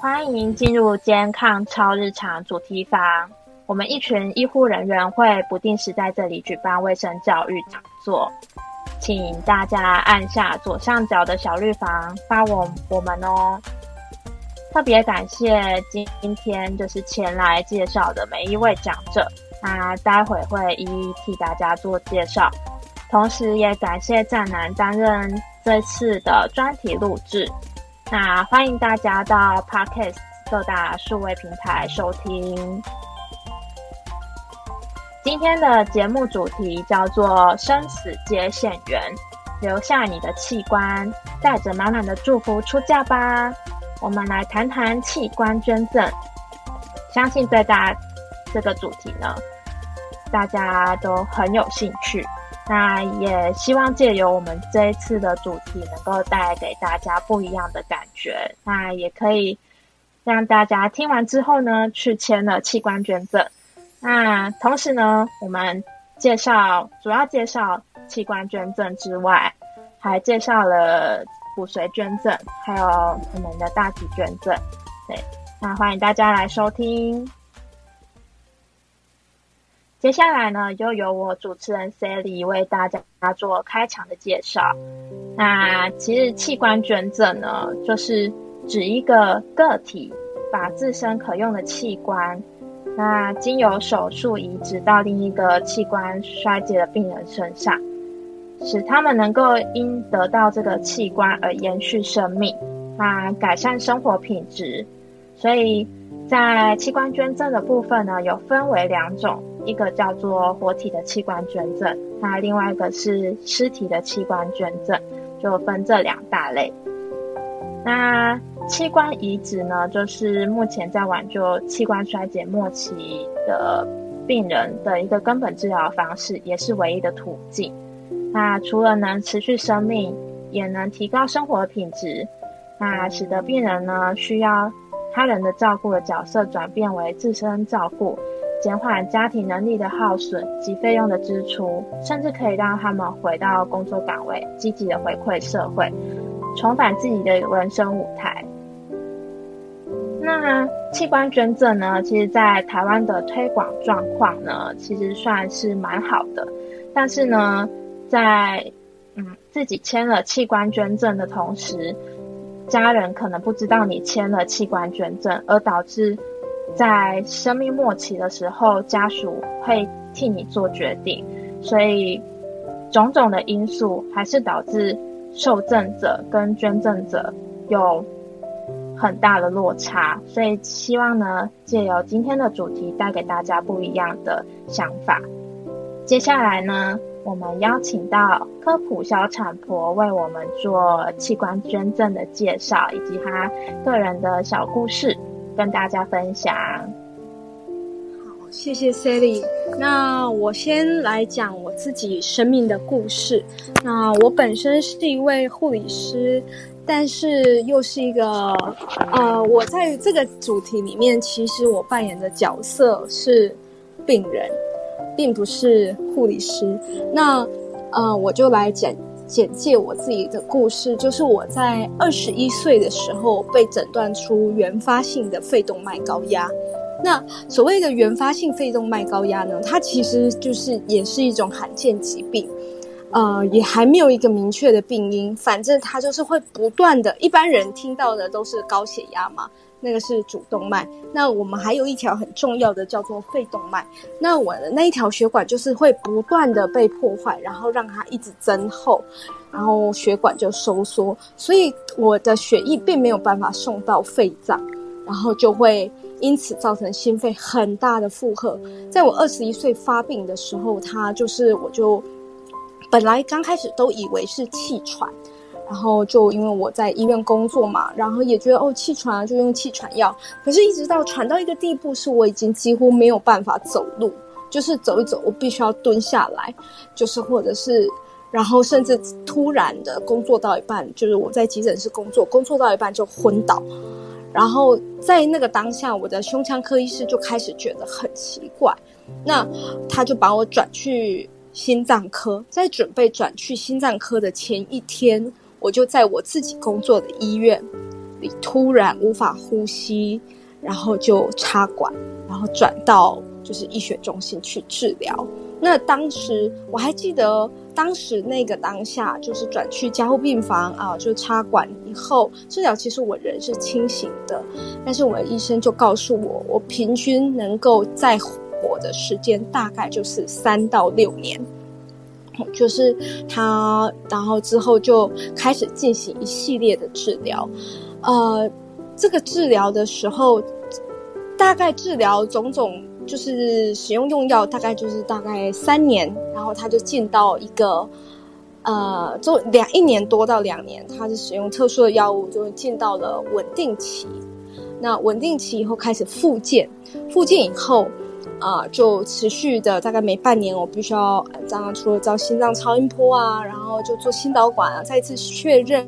欢迎进入健康超日常主题房。我们一群医护人员会不定时在这里举办卫生教育讲座，请大家按下左上角的小绿房发我我们哦。特别感谢今天就是前来介绍的每一位讲者，那待会会一一替大家做介绍。同时也感谢战南担任这次的专题录制。那欢迎大家到 Podcast 各大数位平台收听。今天的节目主题叫做“生死接线员”，留下你的器官，带着满满的祝福出嫁吧。我们来谈谈器官捐赠。相信对大这个主题呢，大家都很有兴趣。那也希望借由我们这一次的主题，能够带给大家不一样的感觉。那也可以让大家听完之后呢，去签了器官捐赠。那同时呢，我们介绍主要介绍器官捐赠之外，还介绍了骨髓捐赠，还有我们的大体捐赠。对，那欢迎大家来收听。接下来呢，就由我主持人 Sally 为大家做开场的介绍。那其实器官捐赠呢，就是指一个个体把自身可用的器官，那经由手术移植到另一个器官衰竭的病人身上，使他们能够因得到这个器官而延续生命，那改善生活品质。所以在器官捐赠的部分呢，有分为两种。一个叫做活体的器官捐赠，那另外一个是尸体的器官捐赠，就分这两大类。那器官移植呢，就是目前在挽救器官衰竭末期的病人的一个根本治疗方式，也是唯一的途径。那除了能持续生命，也能提高生活品质，那使得病人呢需要他人的照顾的角色转变为自身照顾。减缓家庭能力的耗损及费用的支出，甚至可以让他们回到工作岗位，积极的回馈社会，重返自己的人生舞台。那器官捐赠呢？其实，在台湾的推广状况呢，其实算是蛮好的。但是呢，在嗯自己签了器官捐赠的同时，家人可能不知道你签了器官捐赠，而导致。在生命末期的时候，家属会替你做决定，所以种种的因素还是导致受赠者跟捐赠者有很大的落差。所以希望呢，借由今天的主题，带给大家不一样的想法。接下来呢，我们邀请到科普小产婆为我们做器官捐赠的介绍，以及她个人的小故事。跟大家分享。好，谢谢 Sally。那我先来讲我自己生命的故事。那我本身是一位护理师，但是又是一个呃，我在这个主题里面，其实我扮演的角色是病人，并不是护理师。那呃，我就来讲。简介我自己的故事，就是我在二十一岁的时候被诊断出原发性的肺动脉高压。那所谓的原发性肺动脉高压呢，它其实就是也是一种罕见疾病，呃，也还没有一个明确的病因，反正它就是会不断的，一般人听到的都是高血压嘛。那个是主动脉，那我们还有一条很重要的叫做肺动脉。那我的那一条血管就是会不断的被破坏，然后让它一直增厚，然后血管就收缩，所以我的血液并没有办法送到肺脏，然后就会因此造成心肺很大的负荷。在我二十一岁发病的时候，它就是我就本来刚开始都以为是气喘。然后就因为我在医院工作嘛，然后也觉得哦气喘就用气喘药，可是一直到喘到一个地步，是我已经几乎没有办法走路，就是走一走我必须要蹲下来，就是或者是，然后甚至突然的工作到一半，就是我在急诊室工作，工作到一半就昏倒，然后在那个当下，我的胸腔科医师就开始觉得很奇怪，那他就把我转去心脏科，在准备转去心脏科的前一天。我就在我自己工作的医院里突然无法呼吸，然后就插管，然后转到就是医学中心去治疗。那当时我还记得，当时那个当下就是转去加护病房啊，就插管以后治疗，其实我人是清醒的，但是我的医生就告诉我，我平均能够再活的时间大概就是三到六年。就是他，然后之后就开始进行一系列的治疗，呃，这个治疗的时候，大概治疗种种，就是使用用药，大概就是大概三年，然后他就进到一个，呃，做两一年多到两年，他是使用特殊的药物，就进到了稳定期。那稳定期以后开始复健，复健以后。啊，就持续的大概每半年，我必须要这样，除了照心脏超音波啊，然后就做心导管啊，再一次确认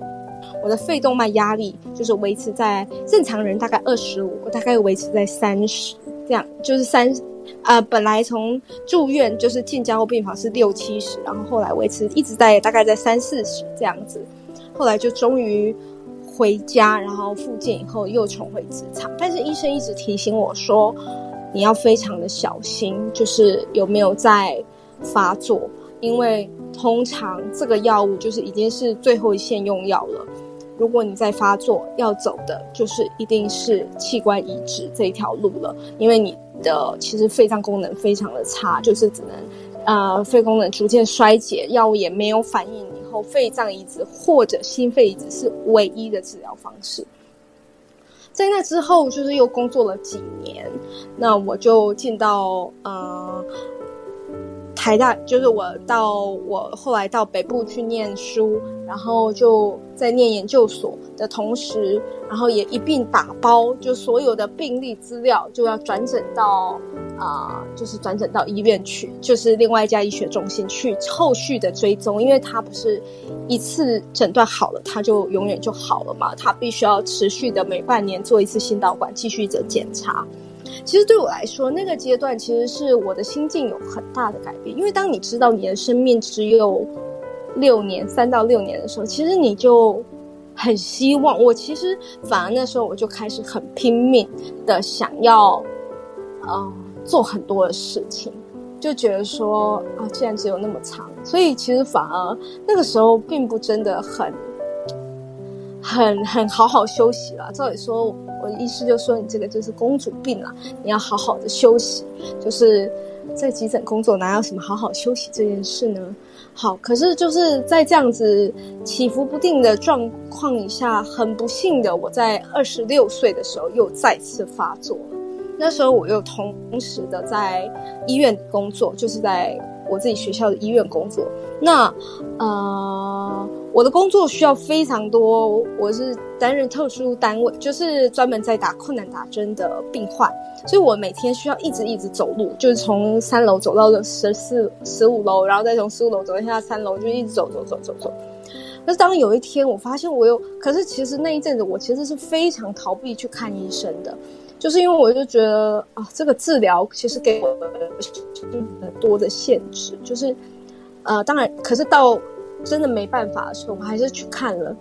我的肺动脉压力，就是维持在正常人大概二十五，我大概维持在三十，这样就是三，呃，本来从住院就是进加护病房是六七十，然后后来维持一直在大概在三四十这样子，后来就终于回家，然后复健以后又重回职场，但是医生一直提醒我说。你要非常的小心，就是有没有在发作，因为通常这个药物就是已经是最后一线用药了。如果你在发作，要走的就是一定是器官移植这一条路了，因为你的其实肺脏功能非常的差，就是只能呃肺功能逐渐衰竭，药物也没有反应，以后肺脏移植或者心肺移植是唯一的治疗方式。在那之后，就是又工作了几年，那我就进到呃台大，就是我到我后来到北部去念书，然后就在念研究所的同时，然后也一并打包，就所有的病历资料就要转诊到。啊，就是转诊到医院去，就是另外一家医学中心去后续的追踪，因为他不是一次诊断好了，他就永远就好了嘛，他必须要持续的每半年做一次心导管继续的检查。其实对我来说，那个阶段其实是我的心境有很大的改变，因为当你知道你的生命只有六年，三到六年的时候，其实你就很希望。我其实反而那时候我就开始很拼命的想要，嗯。做很多的事情，就觉得说啊，既然只有那么长，所以其实反而那个时候并不真的很、很、很好好休息了。照理说，我的医师就说你这个就是公主病了，你要好好的休息。就是在急诊工作，哪有什么好好休息这件事呢？好，可是就是在这样子起伏不定的状况以下，很不幸的，我在二十六岁的时候又再次发作了。那时候我又同时的在医院工作，就是在我自己学校的医院工作。那呃，我的工作需要非常多，我是担任特殊单位，就是专门在打困难打针的病患，所以我每天需要一直一直走路，就是从三楼走到了十四、十五楼，然后再从十五楼走下三楼，就一直走走走走走。但是当有一天我发现我有，可是其实那一阵子我其实是非常逃避去看医生的。就是因为我就觉得啊，这个治疗其实给我很多的限制，就是，呃，当然，可是到真的没办法的时候，我还是去看了。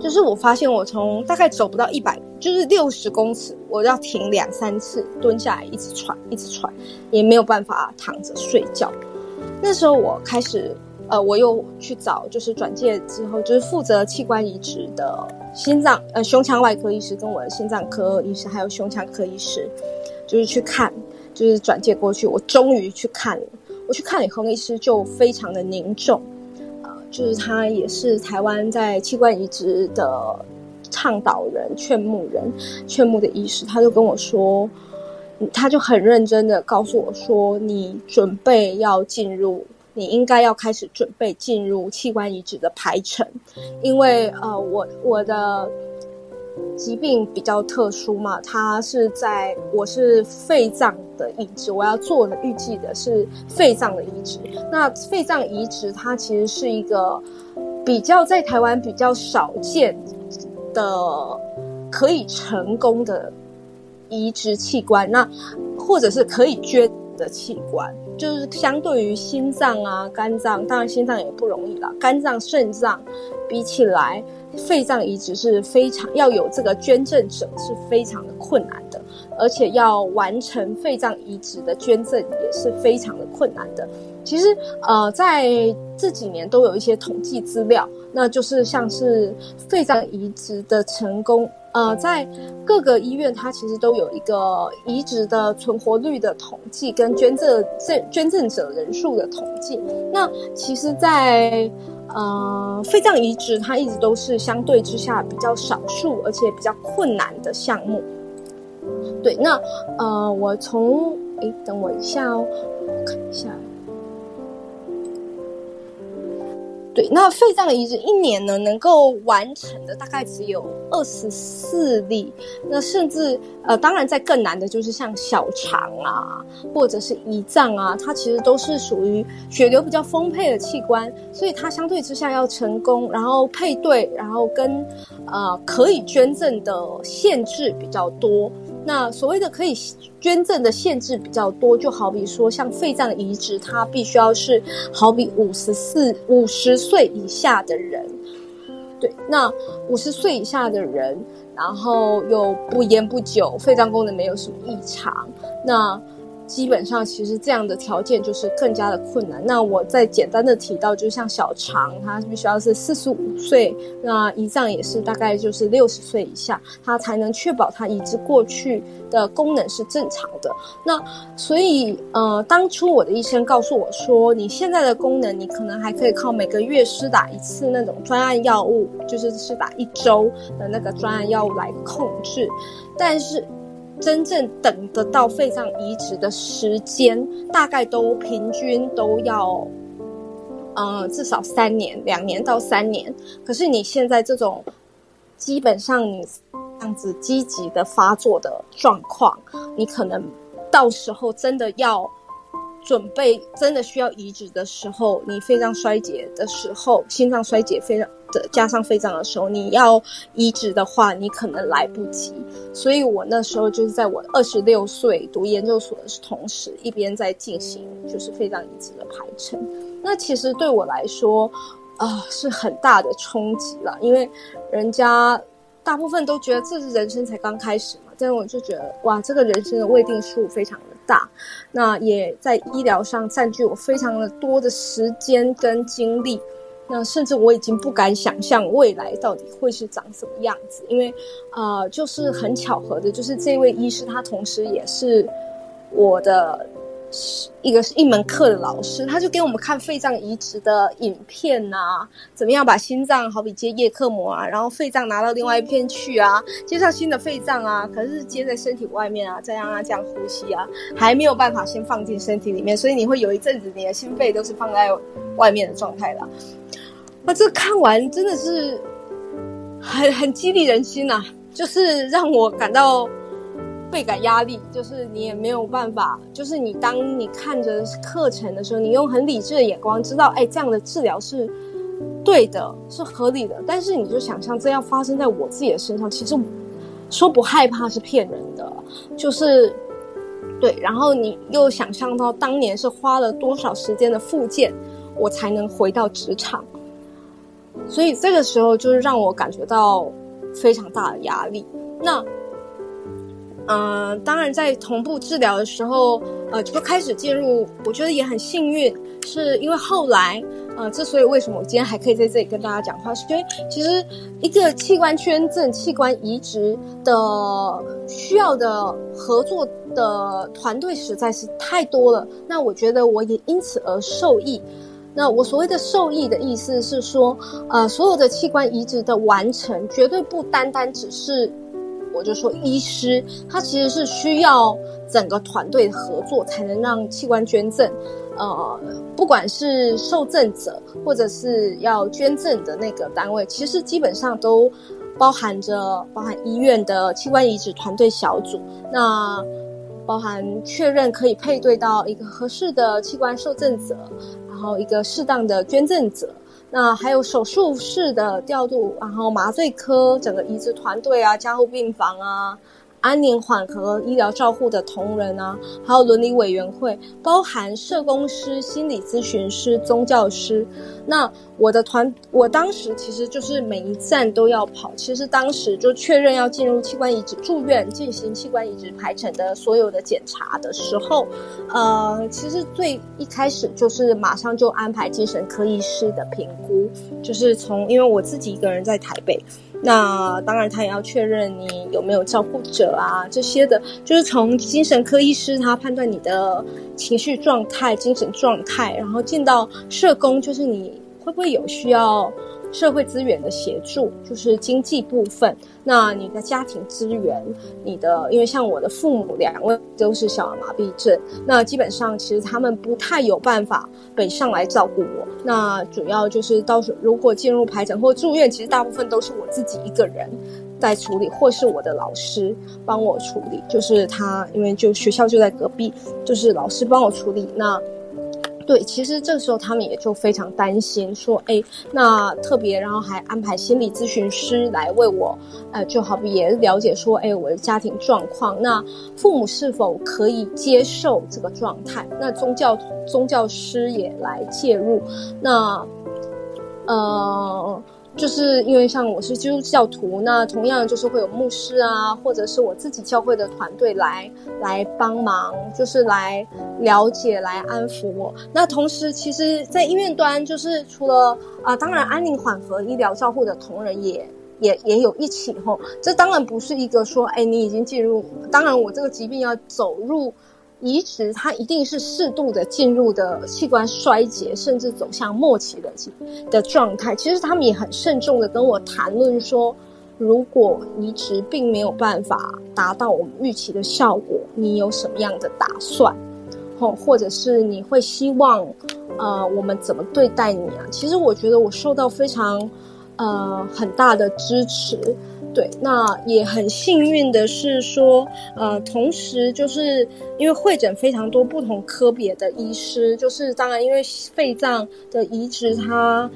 就是我发现我从大概走不到一百，就是六十公尺，我要停两三次，蹲下来一直喘，一直喘，也没有办法躺着睡觉。那时候我开始。呃，我又去找，就是转介之后，就是负责器官移植的心脏呃胸腔外科医师，跟我的心脏科医师，还有胸腔科医师，就是去看，就是转介过去。我终于去看了，我去看了以后，医师就非常的凝重，就是他也是台湾在器官移植的倡导人、劝募人、劝募的医师，他就跟我说，他就很认真的告诉我说，你准备要进入。你应该要开始准备进入器官移植的排程，因为呃，我我的疾病比较特殊嘛，它是在我是肺脏的移植，我要做的预计的是肺脏的移植。那肺脏移植它其实是一个比较在台湾比较少见的可以成功的移植器官，那或者是可以捐的器官。就是相对于心脏啊、肝脏，当然心脏也不容易了。肝脏、肾脏比起来，肺脏移植是非常要有这个捐赠者是非常的困难的，而且要完成肺脏移植的捐赠也是非常的困难的。其实，呃，在这几年都有一些统计资料，那就是像是肺脏移植的成功。呃，在各个医院，它其实都有一个移植的存活率的统计，跟捐赠赠捐赠者人数的统计。那其实，在呃肺脏移植，它一直都是相对之下比较少数，而且比较困难的项目。对，那呃，我从诶，等我一下哦，我看一下。对，那肺脏移植一年呢，能够完成的大概只有二十四例。那甚至呃，当然在更难的就是像小肠啊，或者是胰脏啊，它其实都是属于血流比较丰沛的器官，所以它相对之下要成功，然后配对，然后跟呃可以捐赠的限制比较多。那所谓的可以捐赠的限制比较多，就好比说像肺脏移植，它必须要是好比五十四五十岁以下的人，对，那五十岁以下的人，然后又不烟不酒，肺脏功能没有什么异常，那。基本上，其实这样的条件就是更加的困难。那我再简单的提到，就像小肠，它必须要是四十五岁，那胰脏也是大概就是六十岁以下，它才能确保它移植过去的功能是正常的。那所以，呃，当初我的医生告诉我说，你现在的功能，你可能还可以靠每个月施打一次那种专案药物，就是施打一周的那个专案药物来控制，但是。真正等得到肺脏移植的时间，大概都平均都要，呃，至少三年，两年到三年。可是你现在这种，基本上你这样子积极的发作的状况，你可能到时候真的要准备，真的需要移植的时候，你肺脏衰竭的时候，心脏衰竭非常。加上肺脏的时候，你要移植的话，你可能来不及。所以我那时候就是在我二十六岁读研究所的同时，一边在进行就是肺脏移植的排程。那其实对我来说，啊，是很大的冲击了，因为人家大部分都觉得这是人生才刚开始嘛，但是我就觉得哇，这个人生的未定数非常的大，那也在医疗上占据我非常的多的时间跟精力。那甚至我已经不敢想象未来到底会是长什么样子，因为，呃，就是很巧合的，就是这位医师他同时也是我的一个一门课的老师，他就给我们看肺脏移植的影片呐，怎么样把心脏好比接叶克膜啊，然后肺脏拿到另外一片去啊，接上新的肺脏啊，可是接在身体外面啊，再让他这样呼吸啊，还没有办法先放进身体里面，所以你会有一阵子你的心肺都是放在外面的状态了。那这看完真的是很很激励人心呐，就是让我感到倍感压力。就是你也没有办法，就是你当你看着课程的时候，你用很理智的眼光知道，哎，这样的治疗是对的，是合理的。但是你就想象这样发生在我自己的身上，其实说不害怕是骗人的，就是对。然后你又想象到当年是花了多少时间的复健，我才能回到职场。所以这个时候就是让我感觉到非常大的压力。那，嗯，当然在同步治疗的时候，呃，就开始进入。我觉得也很幸运，是因为后来，呃，之所以为什么我今天还可以在这里跟大家讲话，是因为其实一个器官捐赠、器官移植的需要的合作的团队实在是太多了。那我觉得我也因此而受益。那我所谓的受益的意思是说，呃，所有的器官移植的完成，绝对不单单只是，我就说医师，他其实是需要整个团队合作，才能让器官捐赠，呃，不管是受赠者或者是要捐赠的那个单位，其实基本上都包含着包含医院的器官移植团队小组，那包含确认可以配对到一个合适的器官受赠者。然后一个适当的捐赠者，那还有手术室的调度，然后麻醉科整个移植团队啊，加护病房啊安宁缓和医疗照护的同仁啊，还有伦理委员会，包含社工师、心理咨询师、宗教师。那我的团，我当时其实就是每一站都要跑。其实当时就确认要进入器官移植住院进行器官移植排程的所有的检查的时候，呃，其实最一开始就是马上就安排精神科医师的评估，就是从因为我自己一个人在台北。那当然，他也要确认你有没有照顾者啊，这些的，就是从精神科医师他判断你的情绪状态、精神状态，然后进到社工，就是你会不会有需要。社会资源的协助就是经济部分，那你的家庭资源，你的因为像我的父母两位都是小儿麻痹症，那基本上其实他们不太有办法北上来照顾我。那主要就是到时候如果进入排诊或住院，其实大部分都是我自己一个人在处理，或是我的老师帮我处理。就是他因为就学校就在隔壁，就是老师帮我处理。那对，其实这时候他们也就非常担心，说，哎，那特别，然后还安排心理咨询师来为我，呃，就好比也了解说，哎，我的家庭状况，那父母是否可以接受这个状态？那宗教宗教师也来介入，那，呃。就是因为像我是基督教徒，那同样就是会有牧师啊，或者是我自己教会的团队来来帮忙，就是来了解、来安抚我。那同时，其实，在医院端，就是除了啊，当然安宁缓和医疗照护的同仁也也也有一起吼。这当然不是一个说，哎，你已经进入，当然我这个疾病要走入。移植它一定是适度的进入的器官衰竭，甚至走向末期的的状态。其实他们也很慎重的跟我谈论说，如果移植并没有办法达到我们预期的效果，你有什么样的打算？或或者是你会希望，呃，我们怎么对待你啊？其实我觉得我受到非常呃很大的支持。对，那也很幸运的是说，呃，同时就是因为会诊非常多不同科别的医师，就是当然因为肺脏的移植，它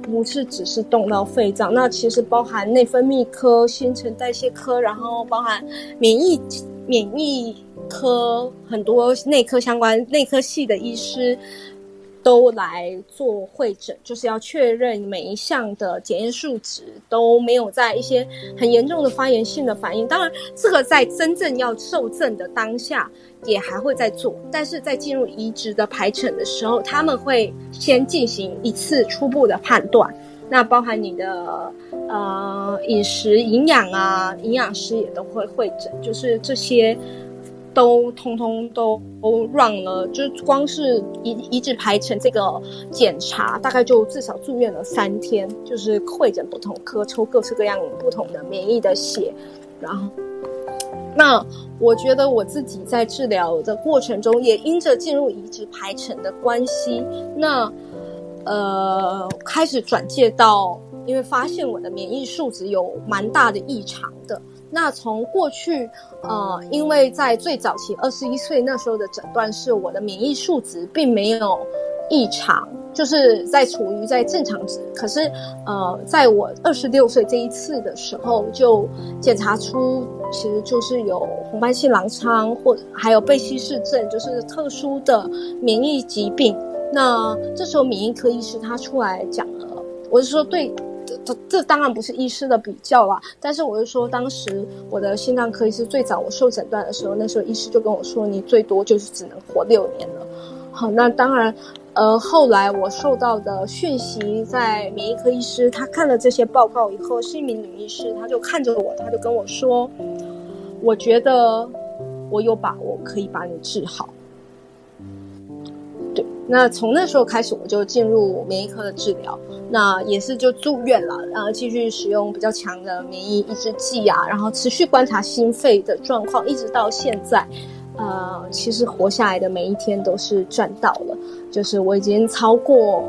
不是只是动到肺脏，那其实包含内分泌科、新陈代谢科，然后包含免疫免疫科，很多内科相关内科系的医师。都来做会诊，就是要确认每一项的检验数值都没有在一些很严重的发炎性的反应。当然，这个在真正要受赠的当下也还会在做，但是在进入移植的排程的时候，他们会先进行一次初步的判断，那包含你的呃饮食营养啊，营养师也都会会诊，就是这些。都通通都都 run 了，就是光是移移植排程这个检查，大概就至少住院了三天，就是会诊不同科，抽各式各样不同的免疫的血，然后，那我觉得我自己在治疗的过程中，也因着进入移植排程的关系，那呃开始转介到，因为发现我的免疫数值有蛮大的异常的。那从过去，呃，因为在最早期二十一岁那时候的诊断是我的免疫数值并没有异常，就是在处于在正常值。可是，呃，在我二十六岁这一次的时候，就检查出其实就是有红斑性狼疮，或者还有贝希氏症，就是特殊的免疫疾病。那这时候免疫科医师他出来讲了，我是说对。这这当然不是医师的比较啦，但是我是说，当时我的心脏科医师最早我受诊断的时候，那时候医师就跟我说，你最多就是只能活六年了。好，那当然，呃，后来我受到的讯息，在免疫科医师他看了这些报告以后，是一名女医师，他就看着我，他就跟我说，我觉得我有把握可以把你治好。那从那时候开始，我就进入免疫科的治疗，那也是就住院了，然后继续使用比较强的免疫抑制剂啊，然后持续观察心肺的状况，一直到现在，呃，其实活下来的每一天都是赚到了，就是我已经超过，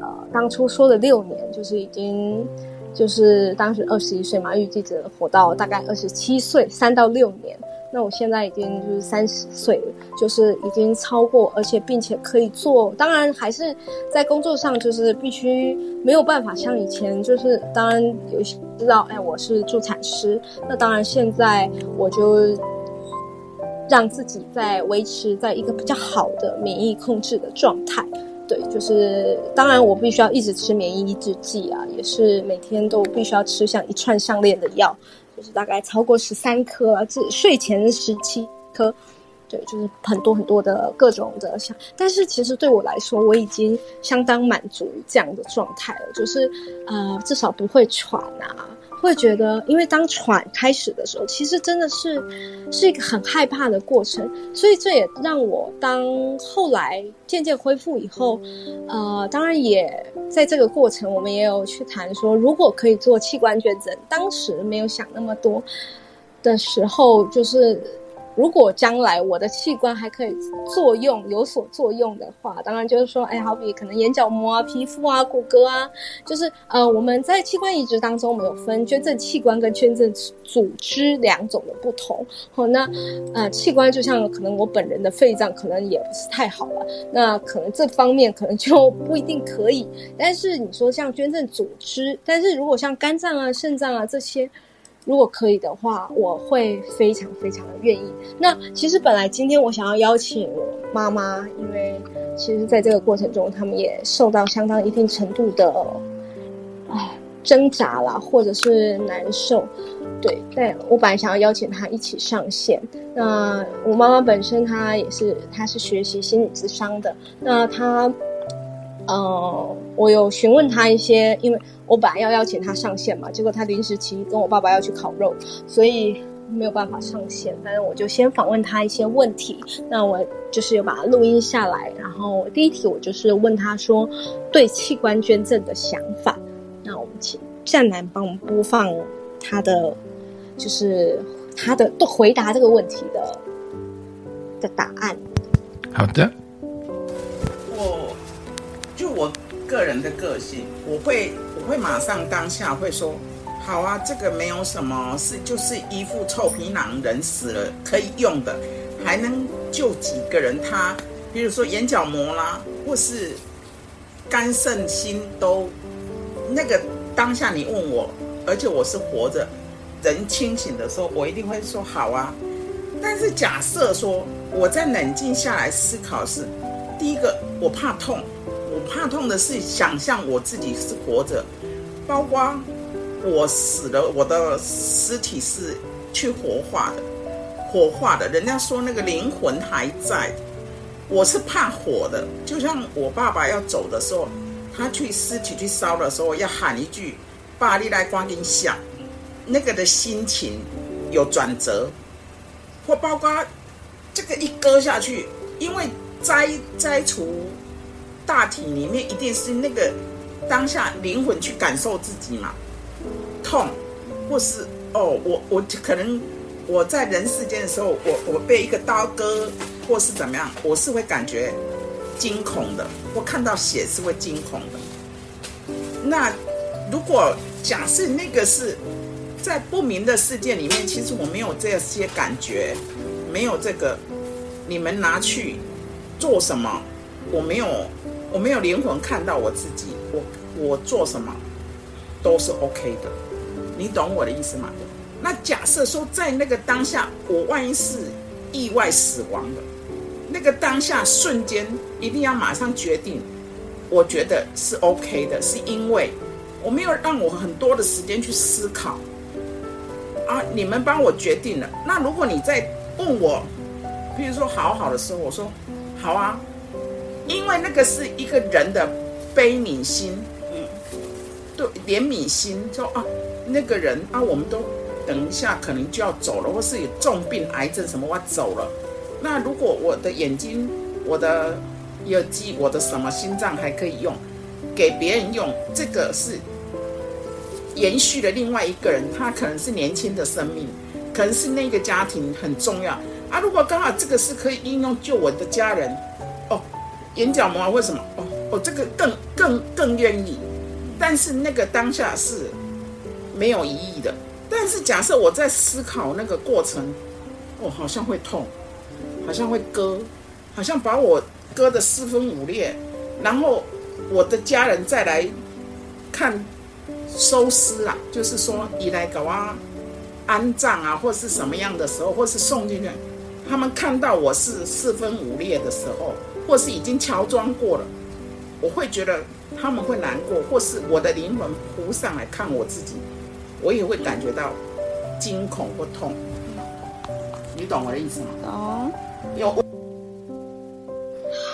呃，当初说的六年，就是已经，就是当时二十一岁嘛，预计着活到大概二十七岁，三到六年。那我现在已经就是三十岁了，就是已经超过，而且并且可以做。当然还是在工作上，就是必须没有办法像以前，就是当然有些知道，哎，我是助产师。那当然现在我就让自己在维持在一个比较好的免疫控制的状态。对，就是当然我必须要一直吃免疫抑制剂啊，也是每天都必须要吃像一串项链的药。大概超过十三颗啊，这睡前十七颗，对，就是很多很多的各种的像，但是其实对我来说，我已经相当满足这样的状态了，就是呃，至少不会喘啊。会觉得，因为当喘开始的时候，其实真的是是一个很害怕的过程，所以这也让我当后来渐渐恢复以后，呃，当然也在这个过程，我们也有去谈说，如果可以做器官捐赠，当时没有想那么多的时候，就是。如果将来我的器官还可以作用有所作用的话，当然就是说，哎，好比可能眼角膜啊、皮肤啊、骨骼啊，就是呃，我们在器官移植当中，我们有分捐赠器官跟捐赠组织两种的不同。好，那呃，器官就像可能我本人的肺脏可能也不是太好了，那可能这方面可能就不一定可以。但是你说像捐赠组织，但是如果像肝脏啊、肾脏啊这些。如果可以的话，我会非常非常的愿意。那其实本来今天我想要邀请我妈妈，因为其实在这个过程中，他们也受到相当一定程度的，唉，挣扎啦，或者是难受。对，但我本来想要邀请她一起上线。那我妈妈本身她也是，她是学习心理智商的。那她。呃，我有询问他一些，因为我本来要邀请他上线嘛，结果他临时起跟我爸爸要去烤肉，所以没有办法上线。反正我就先访问他一些问题，那我就是有把它录音下来。然后第一题我就是问他说对器官捐赠的想法。那我们请湛男帮我们播放他的，就是他的回答这个问题的的答案。好的。我就我个人的个性，我会我会马上当下会说，好啊，这个没有什么，是就是一副臭皮囊，人死了可以用的，还能救几个人？他比如说眼角膜啦，或是肝肾心都那个当下你问我，而且我是活着，人清醒的时候，我一定会说好啊。但是假设说我在冷静下来思考是，第一个我怕痛。怕痛的是想象我自己是活着，包括我死了，我的尸体是去火化的，火化的。人家说那个灵魂还在，我是怕火的。就像我爸爸要走的时候，他去尸体去烧的时候，要喊一句“爸，你来光阴下”，那个的心情有转折，或包括这个一割下去，因为摘摘除。大体里面一定是那个当下灵魂去感受自己嘛，痛，或是哦，我我可能我在人世间的时候，我我被一个刀割，或是怎么样，我是会感觉惊恐的，我看到血是会惊恐的。那如果假设那个是在不明的世界里面，其实我没有这些感觉，没有这个，你们拿去做什么？我没有。我没有灵魂看到我自己，我我做什么都是 OK 的，你懂我的意思吗？那假设说在那个当下，我万一是意外死亡的，那个当下瞬间一定要马上决定，我觉得是 OK 的，是因为我没有让我很多的时间去思考啊，你们帮我决定了。那如果你在问我，比如说好好的时候，我说好啊。因为那个是一个人的悲悯心，嗯，对，怜悯心，说啊，那个人啊，我们都等一下可能就要走了，或是有重病、癌症什么，我走了。那如果我的眼睛、我的耳机、我的什么心脏还可以用，给别人用，这个是延续了另外一个人，他可能是年轻的生命，可能是那个家庭很重要啊。如果刚好这个是可以应用救我的家人。眼角膜啊为什么？哦哦，这个更更更愿意，但是那个当下是没有意义的。但是假设我在思考那个过程，哦，好像会痛，好像会割，好像把我割得四分五裂，然后我的家人再来看收尸啊，就是说你来搞啊安葬啊，或是什么样的时候，或是送进去，他们看到我是四分五裂的时候，或是已经乔装过了，我会觉得他们会难过，或是我的灵魂浮上来看我自己，我也会感觉到惊恐或痛。你懂我的意思吗？懂。有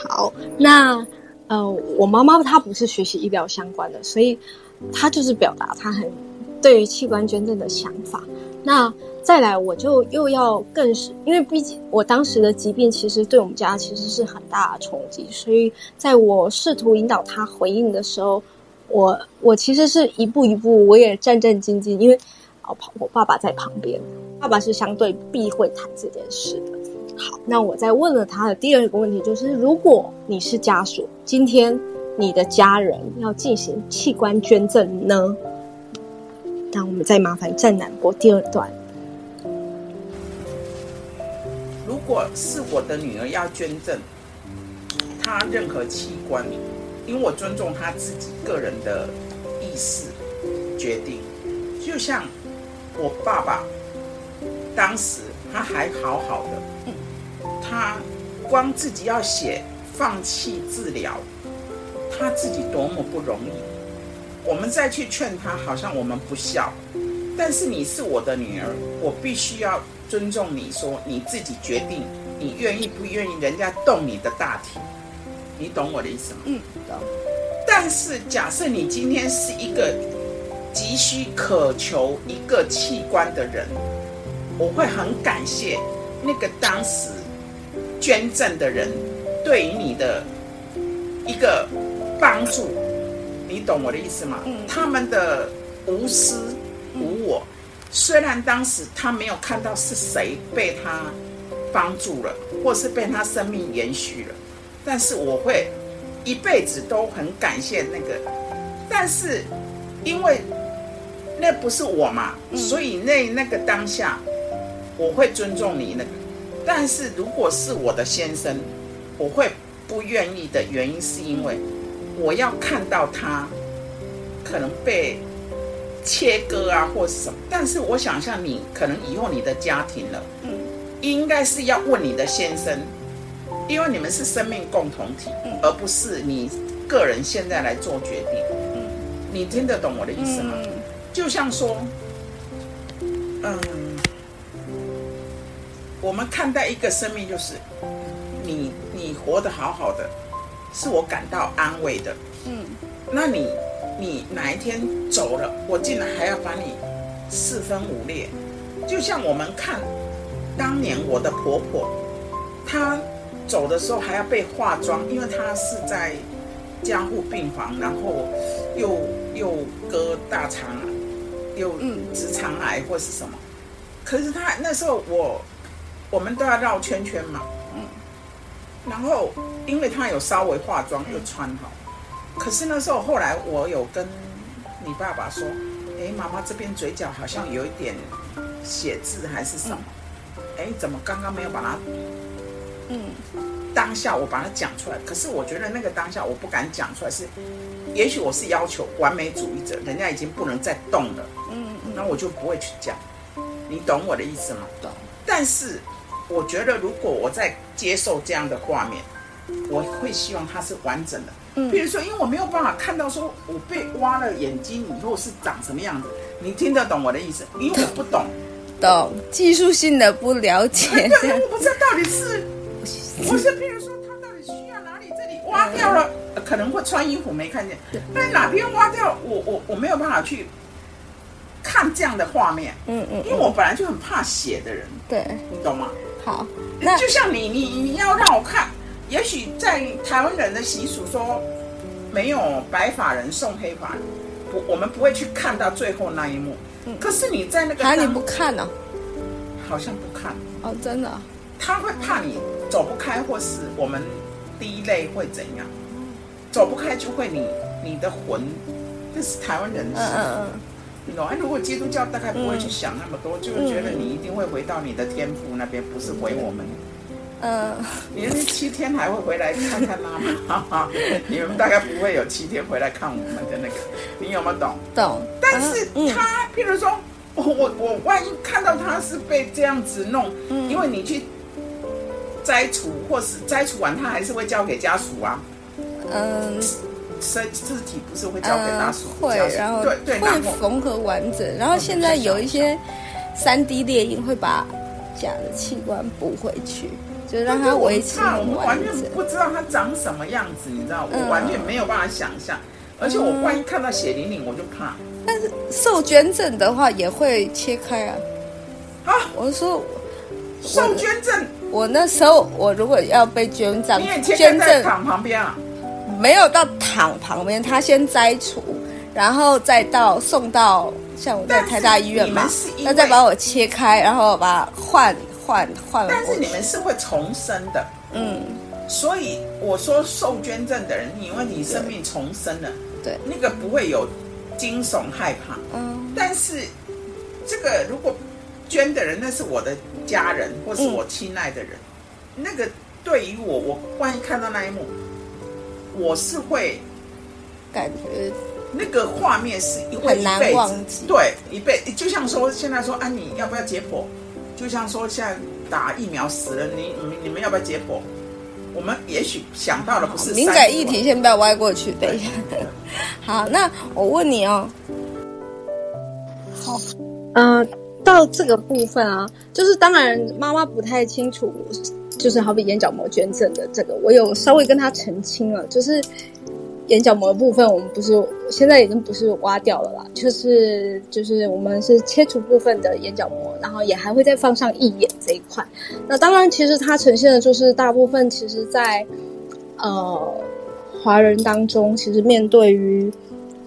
好，那呃，我妈妈她不是学习医疗相关的，所以她就是表达她很对于器官捐赠的想法。那再来，我就又要更是，因为毕竟我当时的疾病其实对我们家其实是很大的冲击，所以在我试图引导他回应的时候，我我其实是一步一步，我也战战兢兢，因为哦，我爸爸在旁边，爸爸是相对避讳谈这件事的。好，那我再问了他的第二个问题，就是如果你是家属，今天你的家人要进行器官捐赠呢？那我们再麻烦站南播第二段。如果是我的女儿要捐赠她任何器官，因为我尊重她自己个人的意识决定，就像我爸爸当时他还好好的。他光自己要写放弃治疗，他自己多么不容易。我们再去劝他，好像我们不孝。但是你是我的女儿，我必须要尊重你说你自己决定，你愿意不愿意人家动你的大体？你懂我的意思吗？嗯，懂。但是假设你今天是一个急需渴求一个器官的人，我会很感谢那个当时。捐赠的人对于你的一个帮助，你懂我的意思吗？嗯，他们的无私虽然当时他没有看到是谁被他帮助了，或是被他生命延续了，但是我会一辈子都很感谢那个。但是因为那不是我嘛，所以那那个当下，我会尊重你那个。但是如果是我的先生，我会不愿意的原因是因为我要看到他可能被切割啊，或是什么。但是我想象你可能以后你的家庭了，嗯，应该是要问你的先生，因为你们是生命共同体，而不是你个人现在来做决定。嗯，你听得懂我的意思吗？就像说，嗯。我们看待一个生命，就是你你活得好好的，是我感到安慰的。嗯，那你你哪一天走了，我竟然还要把你四分五裂？就像我们看当年我的婆婆，她走的时候还要被化妆，因为她是在加护病房，然后又又割大肠，又直肠癌或是什么。可是她那时候我。我们都要绕圈圈嘛，嗯，然后因为她有稍微化妆又穿好，可是那时候后来我有跟你爸爸说，哎，妈妈这边嘴角好像有一点血渍还是什么，哎，怎么刚刚没有把它，嗯，当下我把它讲出来，可是我觉得那个当下我不敢讲出来，是，也许我是要求完美主义者，人家已经不能再动了，嗯嗯，那我就不会去讲，你懂我的意思吗？懂，但是。我觉得，如果我在接受这样的画面，我会希望它是完整的。嗯，比如说，因为我没有办法看到，说我被挖了眼睛以后是长什么样子。你听得懂我的意思？因为我不懂，懂技术性的不了解。对，我不知道到底是，我是比如说，他到底需要哪里？这里挖掉了，可能会穿衣服没看见。但哪边挖掉，我我我没有办法去。看这样的画面，嗯嗯，因为我本来就很怕血的人，对，你懂吗？好，那就像你你你要让我看，也许在台湾人的习俗说，没有白发人送黑发，不，我们不会去看到最后那一幕。嗯，可是你在那个，哪里不看呢？好像不看哦，真的。他会怕你走不开，或是我们第一类会怎样？走不开就会你你的魂，这是台湾人的习俗。你懂？哎，如果基督教大概不会去想那么多，就是觉得你一定会回到你的天父那边，不是回我们。嗯，你那七天还会回来看看妈妈？你们大概不会有七天回来看我们的那个，你有没有懂？懂。但是他，譬如说，我我我万一看到他是被这样子弄，因为你去摘除，或是摘除完，他还是会交给家属啊。嗯。身肢体不是会交给家属？会，然后对对，会缝合完整。然后现在有一些三 D 猎鹰会把假的器官补回去。就让他维持我们完全不知道他长什么样子，你知道，我完全没有办法想象。而且我万一看到血淋淋，我就怕。但是受捐赠的话也会切开啊。啊，我说受捐赠，我那时候我如果要被捐赠，捐赠躺旁边啊？没有到躺旁边，他先摘除，然后再到送到像我在台大医院嘛，那再把我切开，然后把换。换换，但是你们是会重生的，嗯，所以我说受捐赠的人，因为你生命重生了，对，那个不会有惊悚害怕，嗯，但是这个如果捐的人那是我的家人或是我亲爱的人，那个对于我，我万一看到那一幕，我是会感觉那个画面是一会一辈子，对，一辈就像说现在说啊，你要不要解剖？就像说现在打疫苗死了，你你你们要不要解剖？我们也许想到的不是敏感议题，先不要歪过去。等一下，好，那我问你哦。好，嗯，到这个部分啊，就是当然妈妈不太清楚，就是好比眼角膜捐赠的这个，我有稍微跟他澄清了，就是。眼角膜的部分，我们不是现在已经不是挖掉了啦，就是就是我们是切除部分的眼角膜，然后也还会再放上义眼这一块。那当然，其实它呈现的就是大部分，其实，在呃华人当中，其实面对于，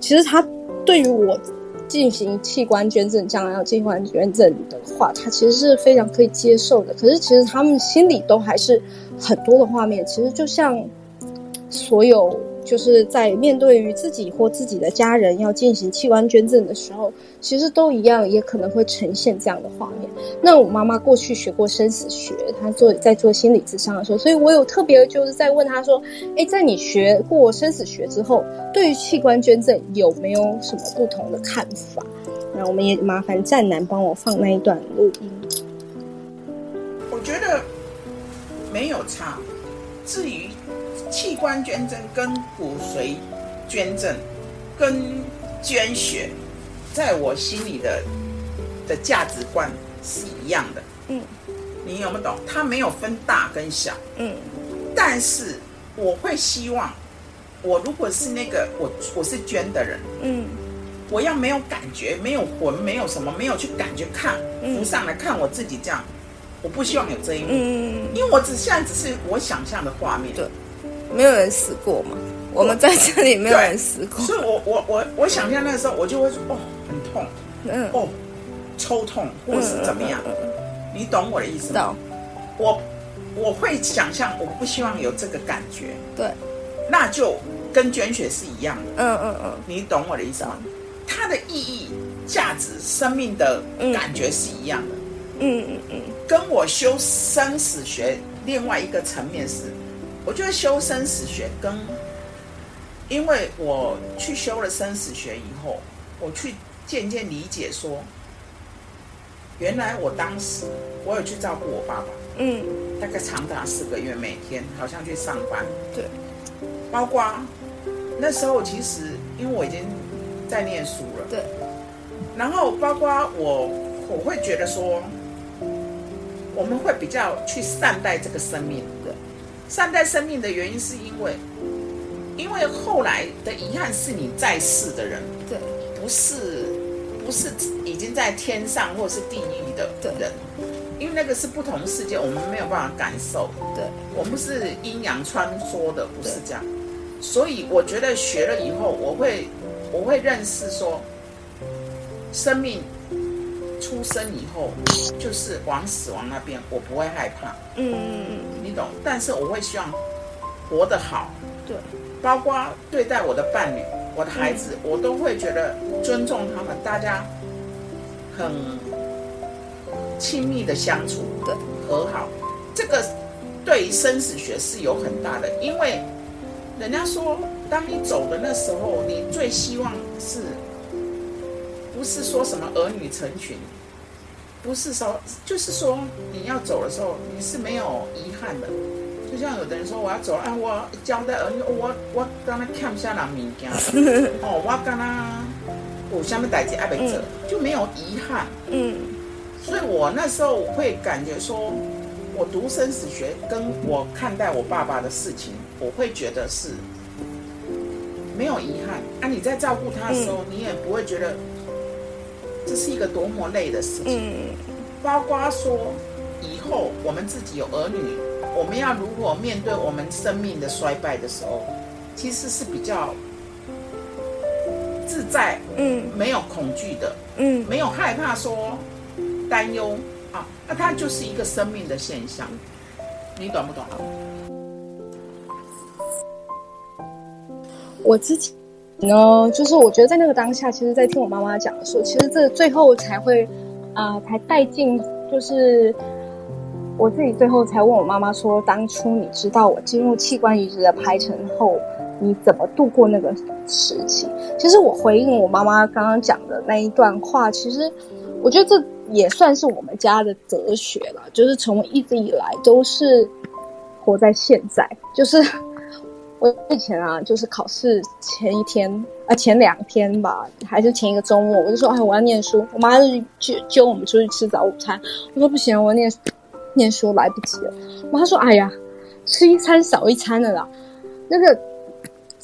其实他对于我进行器官捐赠，将来要器官捐赠的话，他其实是非常可以接受的。可是，其实他们心里都还是很多的画面，其实就像所有。就是在面对于自己或自己的家人要进行器官捐赠的时候，其实都一样，也可能会呈现这样的画面。那我妈妈过去学过生死学，她做在做心理咨商的时候，所以我有特别就是在问她说：“哎，在你学过生死学之后，对于器官捐赠有没有什么不同的看法？”那我们也麻烦战男帮我放那一段录音。我觉得没有差，至于。器官捐赠跟骨髓捐赠跟捐血，在我心里的的价值观是一样的。嗯，你有没有懂？它没有分大跟小。嗯，但是我会希望，我如果是那个我我是捐的人，嗯，我要没有感觉，没有魂，没有什么，没有去感觉看浮上来看我自己这样，我不希望有这一幕。嗯因为我只现在只是我想象的画面。对。没有人死过嘛？我们在这里没有人死过，所以我我我我想象那个时候，我就会说哦，很痛，嗯，哦，抽痛或是怎么样，你懂我的意思吗？我我会想象，我不希望有这个感觉，对，那就跟捐血是一样的，嗯嗯嗯，你懂我的意思吗？它的意义、价值、生命的感觉是一样的，嗯嗯嗯，跟我修生死学另外一个层面是。我觉得修生死学跟，因为我去修了生死学以后，我去渐渐理解说，原来我当时我有去照顾我爸爸，嗯，大概长达四个月，每天好像去上班，对，包括那时候其实因为我已经在念书了，对，然后包括我我会觉得说，我们会比较去善待这个生命。善待生命的原因，是因为，因为后来的遗憾是你在世的人，对，不是，不是已经在天上或是地狱的人，因为那个是不同世界，我们没有办法感受，对，我们是阴阳穿梭的，不是这样，所以我觉得学了以后，我会，我会认识说，生命。出生以后就是往死亡那边，我不会害怕。嗯嗯嗯，你懂。但是我会希望活得好。对，包括对待我的伴侣，我的孩子，我都会觉得尊重他们，大家很亲密的相处，对，和好，这个对于生死学是有很大的，因为人家说，当你走的那时候，你最希望是，不是说什么儿女成群，不是说，就是说你要走的时候，你是没有遗憾的。就像有的人说我要走啊，我交代儿女，我我刚刚欠下人物件，哦，我刚刚有下面代志爱没走，就没有遗憾。嗯，所以我那时候会感觉说，我读生死学，跟我看待我爸爸的事情，我会觉得是没有遗憾。啊，你在照顾他的时候，你也不会觉得这是一个多么累的事情。嗯，包括说以后我们自己有儿女。我们要如果面对我们生命的衰败的时候，其实是比较自在，嗯，没有恐惧的，嗯，没有害怕说担忧啊，那它就是一个生命的现象，你懂不懂？我自己呢，就是我觉得在那个当下，其实，在听我妈妈讲的时候，其实这最后才会啊，才带进就是。我自己最后才问我妈妈说：“当初你知道我进入器官移植的排程后，你怎么度过那个时期？”其实我回应我妈妈刚刚讲的那一段话，其实我觉得这也算是我们家的哲学了，就是从一直以来都是活在现在。就是我以前啊，就是考试前一天啊，前两天吧，还是前一个周末，我就说：“哎，我要念书。”我妈就揪我们出去吃早午餐。我说：“不行，我念。”念书来不及了，妈说：“哎呀，吃一餐少一餐的啦，那个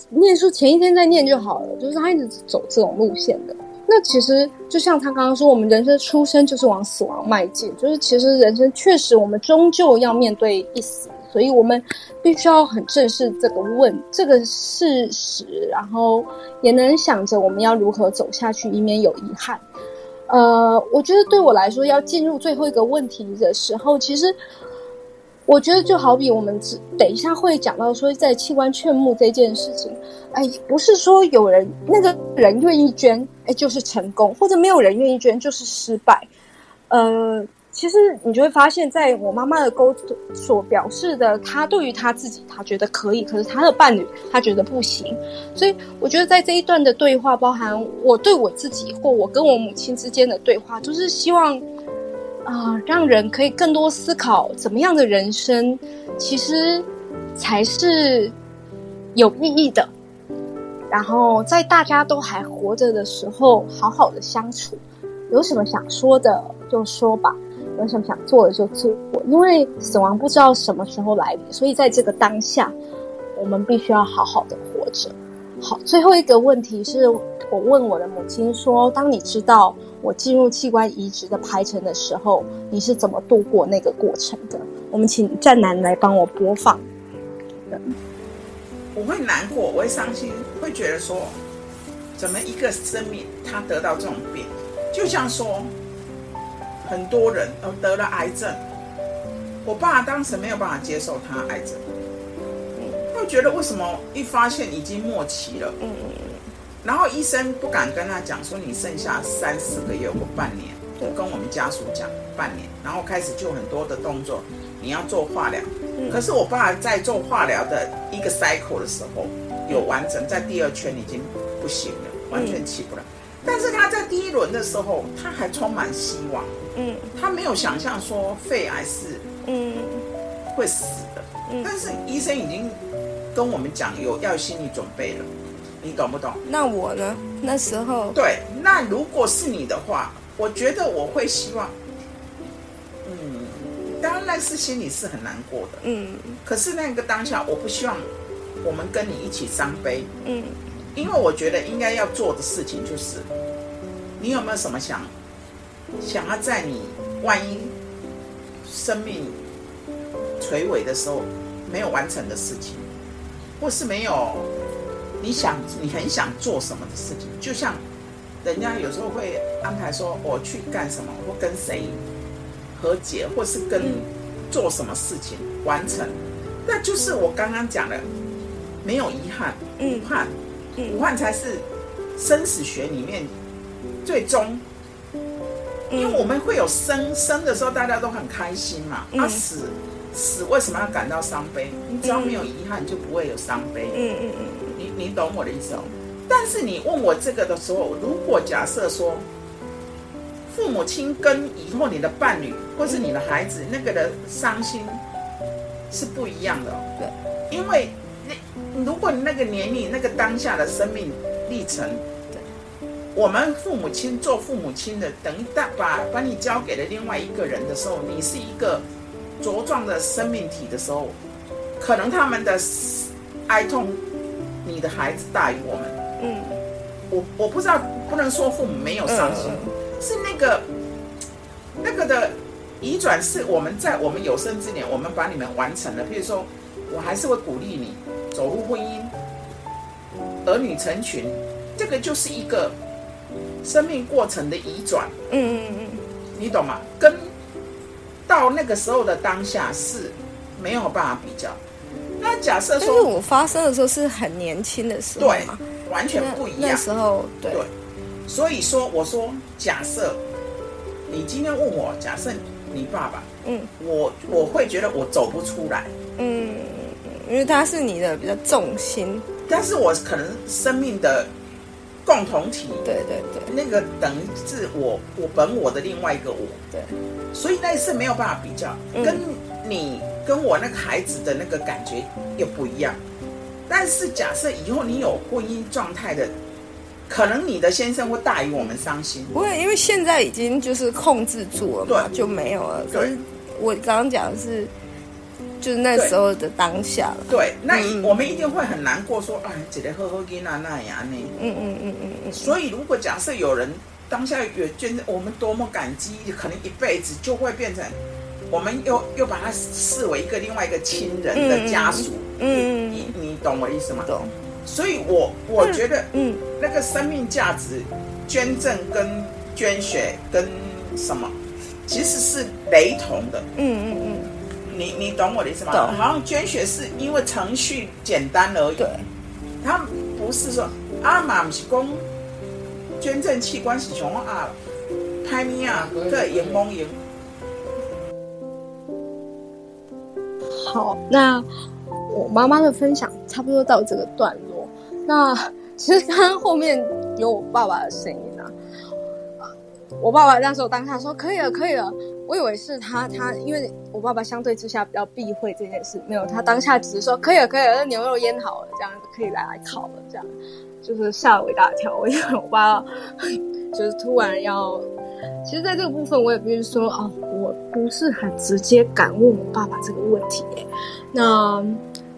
念书前一天再念就好了。”就是他一直走这种路线的。那其实就像他刚刚说，我们人生出生就是往死亡迈进，就是其实人生确实我们终究要面对一死，所以我们必须要很正视这个问这个事实，然后也能想着我们要如何走下去，以免有遗憾。呃，我觉得对我来说，要进入最后一个问题的时候，其实我觉得就好比我们等一下会讲到说，在器官劝募这件事情，哎，不是说有人那个人愿意捐，哎，就是成功，或者没有人愿意捐就是失败，呃。其实你就会发现，在我妈妈的沟所表示的，她对于她自己，她觉得可以，可是她的伴侣，她觉得不行。所以我觉得在这一段的对话，包含我对我自己或我跟我母亲之间的对话，就是希望啊，让人可以更多思考，怎么样的人生其实才是有意义的。然后在大家都还活着的时候，好好的相处。有什么想说的就说吧。有什么想做的就做，因为死亡不知道什么时候来临，所以在这个当下，我们必须要好好的活着。好，最后一个问题是我问我的母亲说：“当你知道我进入器官移植的排程的时候，你是怎么度过那个过程的？”我们请战男来帮我播放。我会难过，我会伤心，会觉得说，怎么一个生命他得到这种病，就像说。很多人都得了癌症，我爸当时没有办法接受他癌症，会觉得为什么一发现已经末期了，嗯然后医生不敢跟他讲说你剩下三四个月或半年，跟我们家属讲半年，然后开始就很多的动作，你要做化疗，可是我爸在做化疗的一个 cycle 的时候有完成，在第二圈已经不行了，完全起不来。但是他在第一轮的时候，他还充满希望。嗯，他没有想象说肺癌是嗯会死的。嗯，但是医生已经跟我们讲有要心理准备了，你懂不懂？那我呢？那时候对，那如果是你的话，我觉得我会希望，嗯，当然那是心里是很难过的。嗯，可是那个当下，我不希望我们跟你一起伤悲。嗯。因为我觉得应该要做的事情就是，你有没有什么想想要在你万一生命垂尾的时候没有完成的事情，或是没有你想你很想做什么的事情？就像人家有时候会安排说我去干什么，或跟谁和解，或是跟做什么事情完成，那就是我刚刚讲的，没有遗憾，不怕。武汉才是生死学里面最终，因为我们会有生生的时候，大家都很开心嘛。啊死死为什么要感到伤悲？你只要没有遗憾，就不会有伤悲。嗯嗯嗯，你你懂我的意思哦。但是你问我这个的时候，如果假设说。父母亲跟以后你的伴侣或是你的孩子那个的伤心是不一样的，对，因为那如果你那个年龄、那个当下的生命历程，对，我们父母亲做父母亲的，等于大把把你交给了另外一个人的时候，你是一个茁壮的生命体的时候，可能他们的哀痛，你的孩子大于我们，嗯，我我不知道，不能说父母没有伤心。是那个那个的移转，是我们在我们有生之年，我们把你们完成了。譬如说，我还是会鼓励你走入婚姻，儿女成群，这个就是一个生命过程的移转。嗯嗯嗯，你懂吗？跟到那个时候的当下是没有办法比较。那假设说，我发生的时候是很年轻的时候，对，完全不一样。那时候，对。所以说，我说，假设你今天问我，假设你爸爸，嗯，我我会觉得我走不出来，嗯，因为他是你的比较重心，但是我可能生命的共同体，对对对，那个等于是我我本我的另外一个我，对，所以那是没有办法比较，跟你跟我那个孩子的那个感觉又不一样，但是假设以后你有婚姻状态的。可能你的先生会大于我们伤心，不会，因为现在已经就是控制住了嘛，就没有了。可是我刚刚讲的是，就是那时候的当下了。对，那我们一定会很难过，说啊，姐姐呵呵给那那呀那。嗯嗯嗯嗯嗯。所以如果假设有人当下有捐，我们多么感激，可能一辈子就会变成，我们又又把他视为一个另外一个亲人的家属。嗯，你你懂我意思吗？懂。所以，我我觉得，嗯，那个生命价值，捐赠跟捐血跟什么，其实是雷同的。嗯嗯嗯，你你懂我的意思吗？懂。好像捐血是因为程序简单而已。对。他不是说阿妈不是公捐赠器官是从啊，拍咪啊，对，荧光荧。好，那我妈妈的分享差不多到这个段落。那其实刚刚后面有我爸爸的声音啊，我爸爸那时候当下说可以了，可以了。我以为是他，他因为我爸爸相对之下比较避讳这件事，没有他当下只是说可以了，可以了，那牛肉腌好了，这样子可以来来烤了，这样就是吓我一大跳。我以为我爸就是突然要，其实在这个部分我也必须说啊，我不是很直接敢问我爸爸这个问题，那。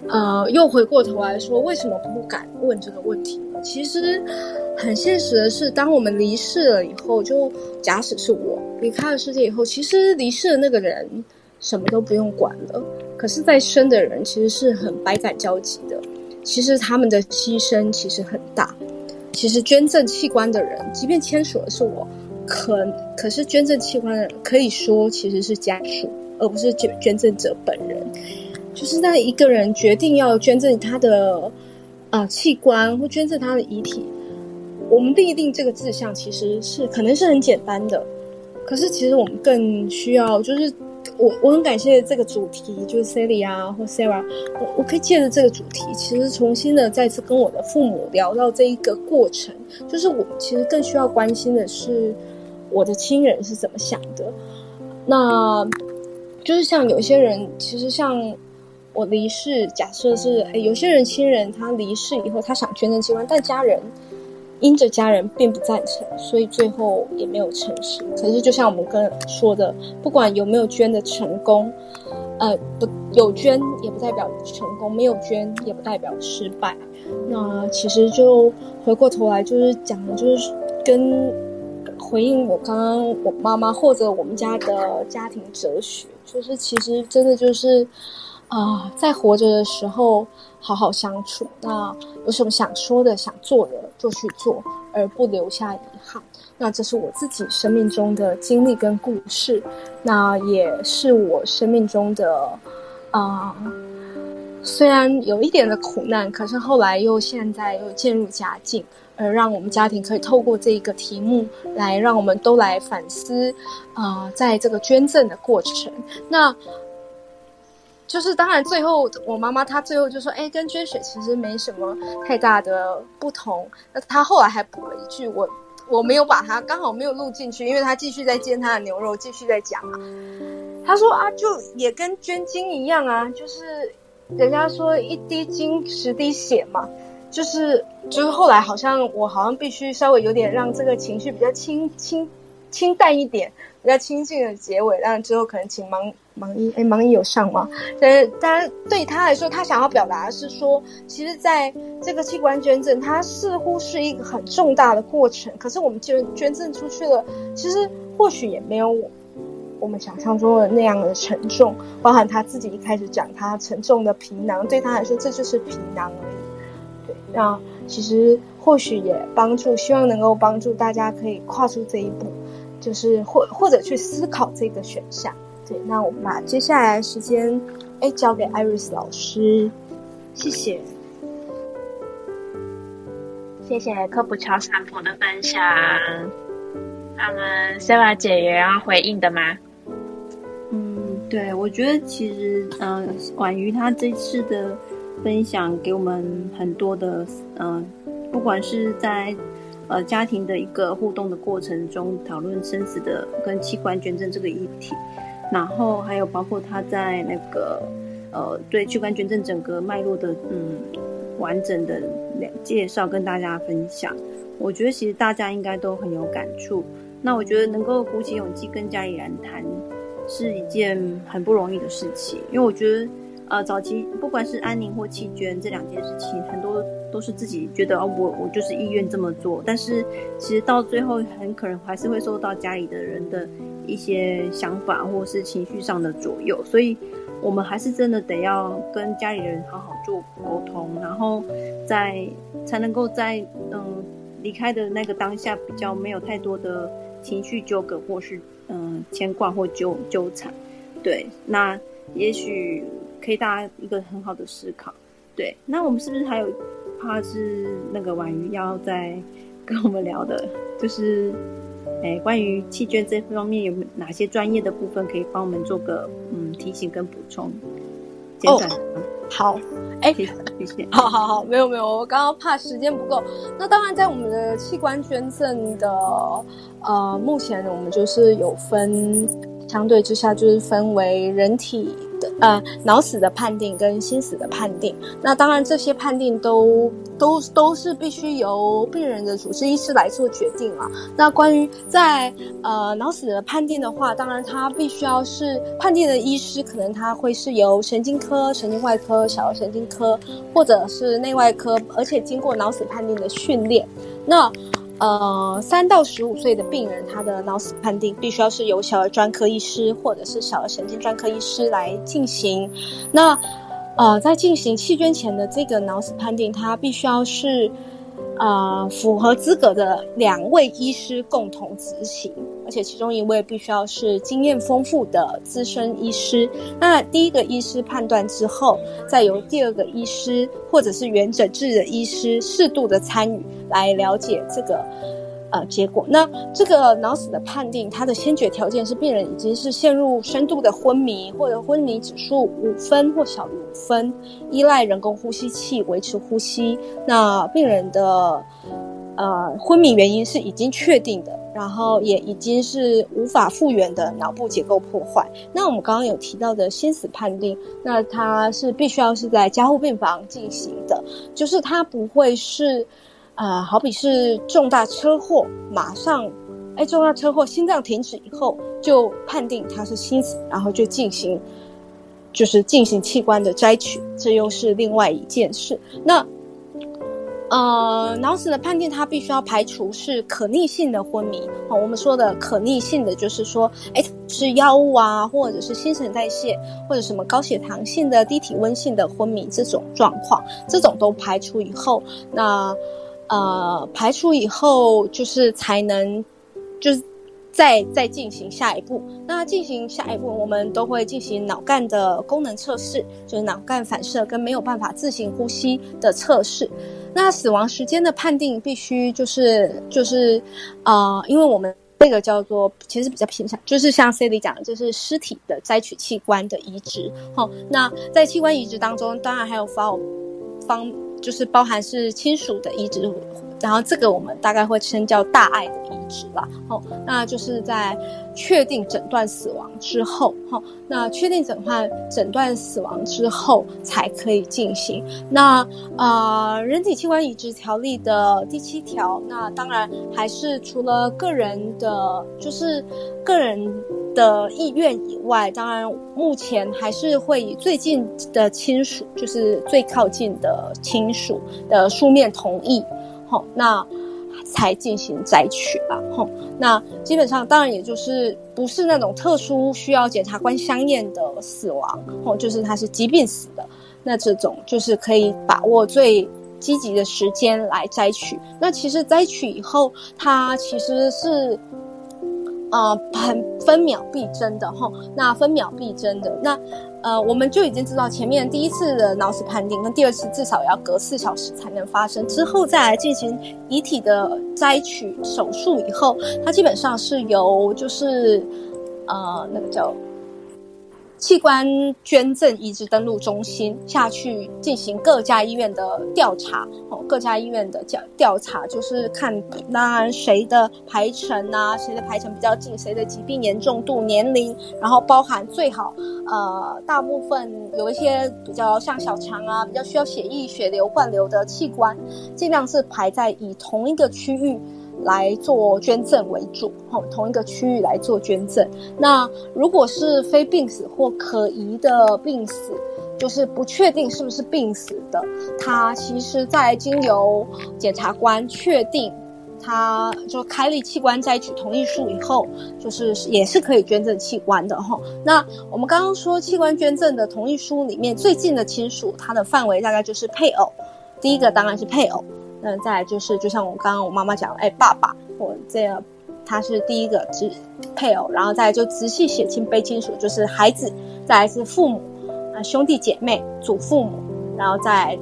呃，又回过头来说，为什么不敢问这个问题呢？其实很现实的是，当我们离世了以后，就假使是我离开了世界以后，其实离世的那个人什么都不用管了。可是，在生的人其实是很百感交集的，其实他们的牺牲其实很大。其实捐赠器官的人，即便签署的是我，可可是捐赠器官的人可以说其实是家属，而不是捐捐赠者本人。就是那一个人决定要捐赠他的啊器官或捐赠他的遗体，我们立定这个志向其实是可能是很简单的，可是其实我们更需要就是我我很感谢这个主题，就是 Sally 啊或 Sarah，我我可以借着这个主题，其实重新的再次跟我的父母聊到这一个过程，就是我其实更需要关心的是我的亲人是怎么想的，那就是像有些人其实像。我离世，假设是诶有些人亲人他离世以后，他想捐赠器官，但家人因着家人并不赞成，所以最后也没有成事。可是就像我们跟说的，不管有没有捐的成功，呃，不有捐也不代表成功，没有捐也不代表失败。那其实就回过头来就是讲的，就是跟回应我刚刚我妈妈或者我们家的家庭哲学，就是其实真的就是。啊，在活着的时候好好相处。那有什么想说的、想做的，就去做，而不留下遗憾。那这是我自己生命中的经历跟故事，那也是我生命中的啊，虽然有一点的苦难，可是后来又现在又渐入佳境，而让我们家庭可以透过这一个题目来让我们都来反思，啊，在这个捐赠的过程，那就是当然最后我妈妈她最后就说，哎，跟捐血其实没什么太大的不同。那她后来还补了一句，我我没有把它刚好没有录进去，因为她继续在煎她的牛肉，继续在讲啊。她说啊，就也跟捐精一样啊，就是。人家说一滴精十滴血嘛，就是就是后来好像我好像必须稍微有点让这个情绪比较清清清淡一点，比较清静的结尾，让之后可能请盲盲医哎盲医有上吗？但是当然对他来说，他想要表达的是说，其实在这个器官捐赠，它似乎是一个很重大的过程，可是我们捐捐赠出去了，其实或许也没有。我们想象中的那样的沉重，包含他自己一开始讲他沉重的皮囊，对他来说这就是皮囊而已。对，那其实或许也帮助，希望能够帮助大家可以跨出这一步，就是或或者去思考这个选项。对，那我们把接下来时间哎交给 Iris 老师，谢谢，谢谢科普乔散普的分享。那么 Sarah 姐也要回应的吗？嗯对，我觉得其实，嗯，婉瑜他这次的分享给我们很多的，嗯，不管是在呃家庭的一个互动的过程中讨论生死的跟器官捐赠这个议题，然后还有包括他在那个呃对器官捐赠整个脉络的嗯完整的介绍跟大家分享，我觉得其实大家应该都很有感触。那我觉得能够鼓起勇气跟家里人谈。是一件很不容易的事情，因为我觉得，呃，早期不管是安宁或弃捐这两件事情，很多都是自己觉得哦，我我就是意愿这么做，但是其实到最后很可能还是会受到家里的人的一些想法或是情绪上的左右，所以我们还是真的得要跟家里人好好做沟通，然后在才能够在嗯离开的那个当下比较没有太多的情绪纠葛或是。嗯，牵挂或纠纠缠，对，那也许可以大家一个很好的思考，对，那我们是不是还有怕是那个婉瑜要在跟我们聊的，就是，哎，关于弃捐这方面有哪些专业的部分可以帮我们做个嗯提醒跟补充？哦，好，哎，谢谢，好好好，没有没有，我刚刚怕时间不够，那当然在我们的器官捐赠的。呃，目前我们就是有分，相对之下就是分为人体呃脑死的判定跟心死的判定。那当然这些判定都都都是必须由病人的主治医师来做决定啊。那关于在呃脑死的判定的话，当然他必须要是判定的医师，可能他会是由神经科、神经外科、小儿神经科或者是内外科，而且经过脑死判定的训练。那呃，三到十五岁的病人，他的脑死判定必须要是由小儿专科医师或者是小儿神经专科医师来进行。那呃，在进行弃捐前的这个脑死判定，他必须要是呃符合资格的两位医师共同执行，而且其中一位必须要是经验丰富的资深医师。那第一个医师判断之后，再由第二个医师或者是原诊治的医师适度的参与。来了解这个呃结果。那这个脑死的判定，它的先决条件是病人已经是陷入深度的昏迷，或者昏迷指数五分或小于五分，依赖人工呼吸器维持呼吸。那病人的呃昏迷原因是已经确定的，然后也已经是无法复原的脑部结构破坏。那我们刚刚有提到的心死判定，那它是必须要是在加护病房进行的，就是它不会是。啊，好比是重大车祸，马上，哎，重大车祸，心脏停止以后，就判定他是心死，然后就进行，就是进行器官的摘取，这又是另外一件事。那，呃，脑死的判定，它必须要排除是可逆性的昏迷。啊，我们说的可逆性的，就是说，哎，是药物啊，或者是新陈代谢，或者什么高血糖性的、低体温性的昏迷这种状况，这种都排除以后，那。呃排除以后就是才能，就是再再进行下一步。那进行下一步，我们都会进行脑干的功能测试，就是脑干反射跟没有办法自行呼吸的测试。那死亡时间的判定必须就是就是呃，因为我们这个叫做其实比较偏向，就是像 C D 讲的，就是尸体的摘取器官的移植。好，那在器官移植当中，当然还有方方就是包含是亲属的移植。然后这个我们大概会称叫大爱的移植啦，哦，那就是在确定诊断死亡之后，哈，那确定诊断诊断死亡之后才可以进行。那呃，人体器官移植条例的第七条，那当然还是除了个人的，就是个人的意愿以外，当然目前还是会以最近的亲属，就是最靠近的亲属的书面同意。那才进行摘取吧。吼，那基本上当然也就是不是那种特殊需要检察官相验的死亡，吼，就是他是疾病死的，那这种就是可以把握最积极的时间来摘取。那其实摘取以后，它其实是。呃，很分秒必争的哈，那分秒必争的，那呃，我们就已经知道前面第一次的脑死判定跟第二次至少要隔四小时才能发生，之后再来进行遗体的摘取手术以后，它基本上是由就是呃那个叫。器官捐赠移植登录中心下去进行各家医院的调查，哦，各家医院的调调查就是看，当然谁的排程啊，谁的排程比较近，谁的疾病严重度、年龄，然后包含最好，呃，大部分有一些比较像小肠啊，比较需要血液、血流灌流的器官，尽量是排在以同一个区域。来做捐赠为主，吼，同一个区域来做捐赠。那如果是非病死或可疑的病死，就是不确定是不是病死的，他其实在经由检察官确定，他就开立器官摘取同意书以后，就是也是可以捐赠器官的，吼。那我们刚刚说器官捐赠的同意书里面最近的亲属，它的范围大概就是配偶，第一个当然是配偶。那再来就是，就像我刚刚我妈妈讲，哎，爸爸，我这样，他是第一个直配偶，然后再就直系血亲卑亲属，就是孩子，再来是父母，啊，兄弟姐妹，祖父母，然后再。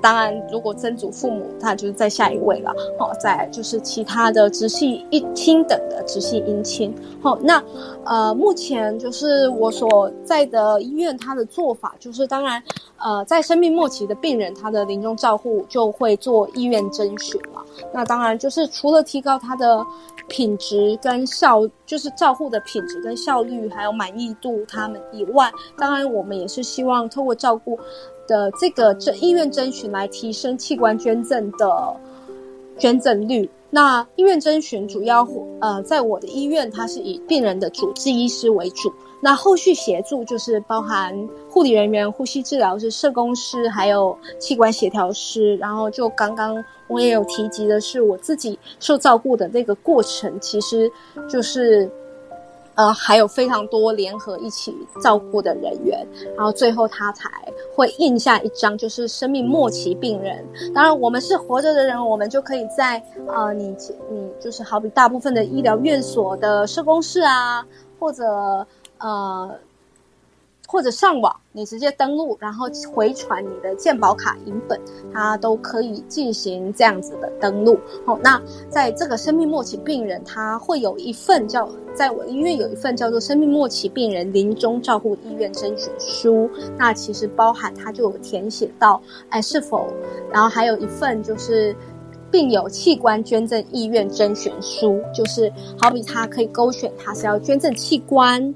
当然，如果曾祖父母，他就是在下一位了。好，在就是其他的直系一亲等的直系姻亲。好，那呃，目前就是我所在的医院，他的做法就是，当然，呃，在生命末期的病人，他的临终照护就会做医院征询了。那当然就是除了提高他的品质跟效，就是照护的品质跟效率，还有满意度他们以外，当然我们也是希望透过照顾。的这个这医院征询来提升器官捐赠的捐赠率。那医院征询主要呃，在我的医院，它是以病人的主治医师为主。那后续协助就是包含护理人员、呼吸治疗师、社工师，还有器官协调师。然后就刚刚我也有提及的是，我自己受照顾的那个过程，其实就是。呃，还有非常多联合一起照顾的人员，然后最后他才会印下一张，就是生命末期病人。当然，我们是活着的人，我们就可以在呃，你你就是好比大部分的医疗院所的社工室啊，或者呃。或者上网，你直接登录，然后回传你的健保卡影本，它都可以进行这样子的登录。好，那在这个生命末期病人，他会有一份叫，在我医院有一份叫做生命末期病人临终照护意愿甄选书。那其实包含他就有填写到，哎，是否，然后还有一份就是病友器官捐赠意愿甄选书，就是好比他可以勾选他是要捐赠器官。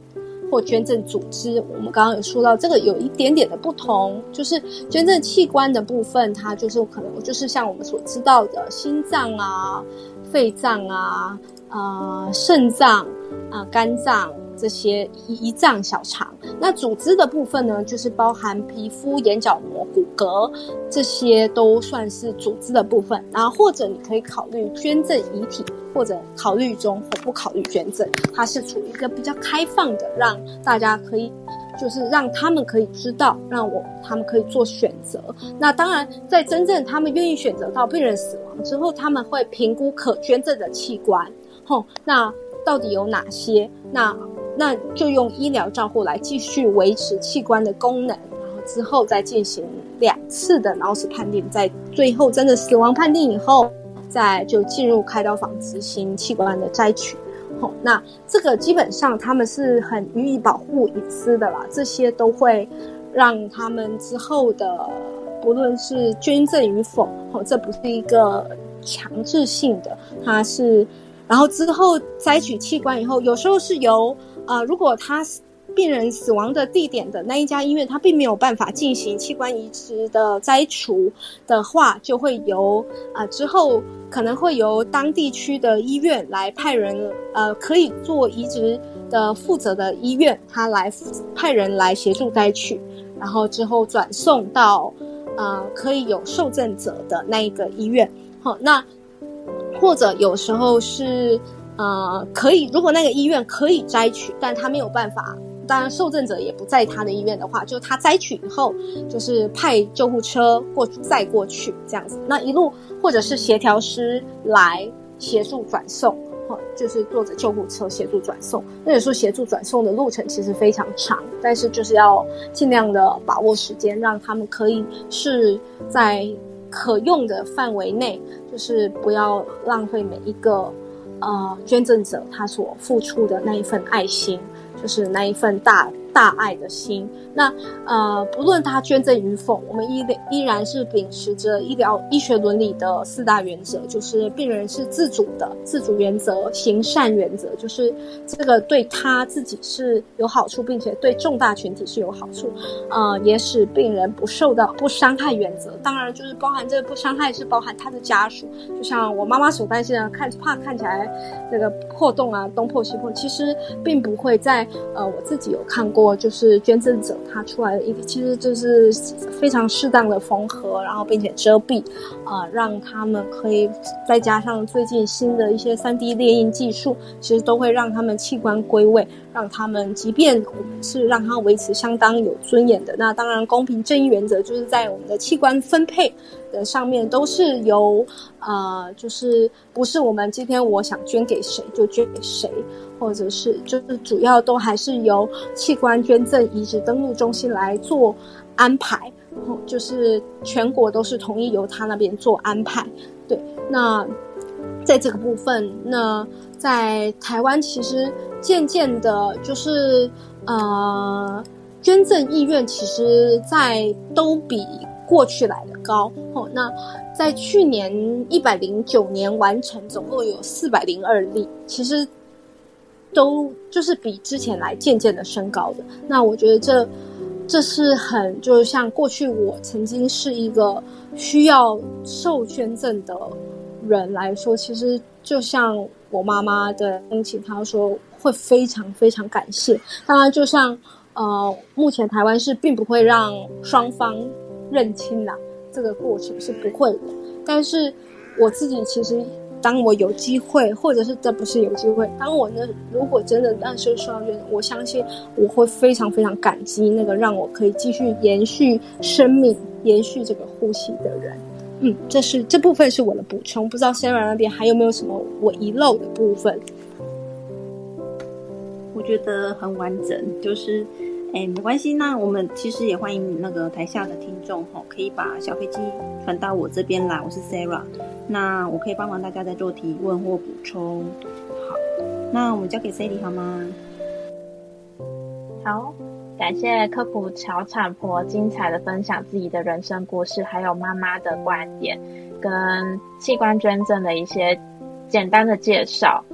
或捐赠组织，我们刚刚有说到这个有一点点的不同，就是捐赠器官的部分，它就是可能就是像我们所知道的心脏啊、肺脏啊、呃肾脏啊、肝脏。这些胰脏、小肠，那组织的部分呢，就是包含皮肤、眼角膜、骨骼，这些都算是组织的部分。然后或者你可以考虑捐赠遗体，或者考虑中或不考虑捐赠，它是处于一个比较开放的，让大家可以，就是让他们可以知道，让我他们可以做选择。那当然，在真正他们愿意选择到病人死亡之后，他们会评估可捐赠的器官。吼，那。到底有哪些？那那就用医疗照护来继续维持器官的功能，然后之后再进行两次的脑死判定，在最后真的死亡判定以后，再就进入开刀房执行器官的摘取。好，那这个基本上他们是很予以保护隐私的啦，这些都会让他们之后的不论是捐赠与否，哦，这不是一个强制性的，它是，然后之后摘取器官以后，有时候是由。啊，如果他病人死亡的地点的那一家医院，他并没有办法进行器官移植的摘除的话，就会由啊之后可能会由当地区的医院来派人，呃，可以做移植的负责的医院，他来派人来协助摘取，然后之后转送到呃可以有受赠者的那一个医院。好，那或者有时候是。呃，可以，如果那个医院可以摘取，但他没有办法，当然受赠者也不在他的医院的话，就他摘取以后，就是派救护车过载过去这样子。那一路或者是协调师来协助转送，就是坐着救护车协助转送。那有时候协助转送的路程其实非常长，但是就是要尽量的把握时间，让他们可以是在可用的范围内，就是不要浪费每一个。呃，捐赠者他所付出的那一份爱心，就是那一份大大爱的心。那呃，不论他捐赠与否，我们依依然是秉持着医疗医学伦理的四大原则，就是病人是自主的自主原则、行善原则，就是这个对他自己是有好处，并且对重大群体是有好处。呃，也使病人不受到不伤害原则，当然就是包含这个不伤害是包含他的家属，就像我妈妈所担心的，看怕看起来那个破洞啊东破西破，其实并不会在呃我自己有看过，我就是捐赠者。他出来的一个其实就是非常适当的缝合，然后并且遮蔽，啊，让他们可以再加上最近新的一些三 D 列印技术，其实都会让他们器官归位，让他们即便我们是让他维持相当有尊严的，那当然公平正义原则就是在我们的器官分配的上面都是由呃，就是不是我们今天我想捐给谁就捐给谁。或者是就是主要都还是由器官捐赠移植登录中心来做安排，然后就是全国都是同意由他那边做安排。对，那在这个部分，那在台湾其实渐渐的，就是呃，捐赠意愿其实在都比过去来的高。哦，那在去年一百零九年完成，总共有四百零二例，其实。都就是比之前来渐渐的升高的，那我觉得这这是很就是像过去我曾经是一个需要受捐赠的人来说，其实就像我妈妈的亲戚，他说会非常非常感谢。当然，就像呃，目前台湾是并不会让双方认亲啦，这个过程是不会的。但是我自己其实。当我有机会，或者是这不是有机会，当我呢，如果真的那时候需要捐，我相信我会非常非常感激那个让我可以继续延续生命、延续这个呼吸的人。嗯，这是这部分是我的补充，不知道 Sarah 那边还有没有什么我遗漏的部分？觉得很完整，就是。哎，没关系，那我们其实也欢迎那个台下的听众哈，可以把小飞机传到我这边来，我是 Sarah，那我可以帮忙大家在做提问或补充。好，那我们交给 Sally 好吗？好，感谢科普乔产婆精彩的分享自己的人生故事，还有妈妈的观点跟器官捐赠的一些简单的介绍。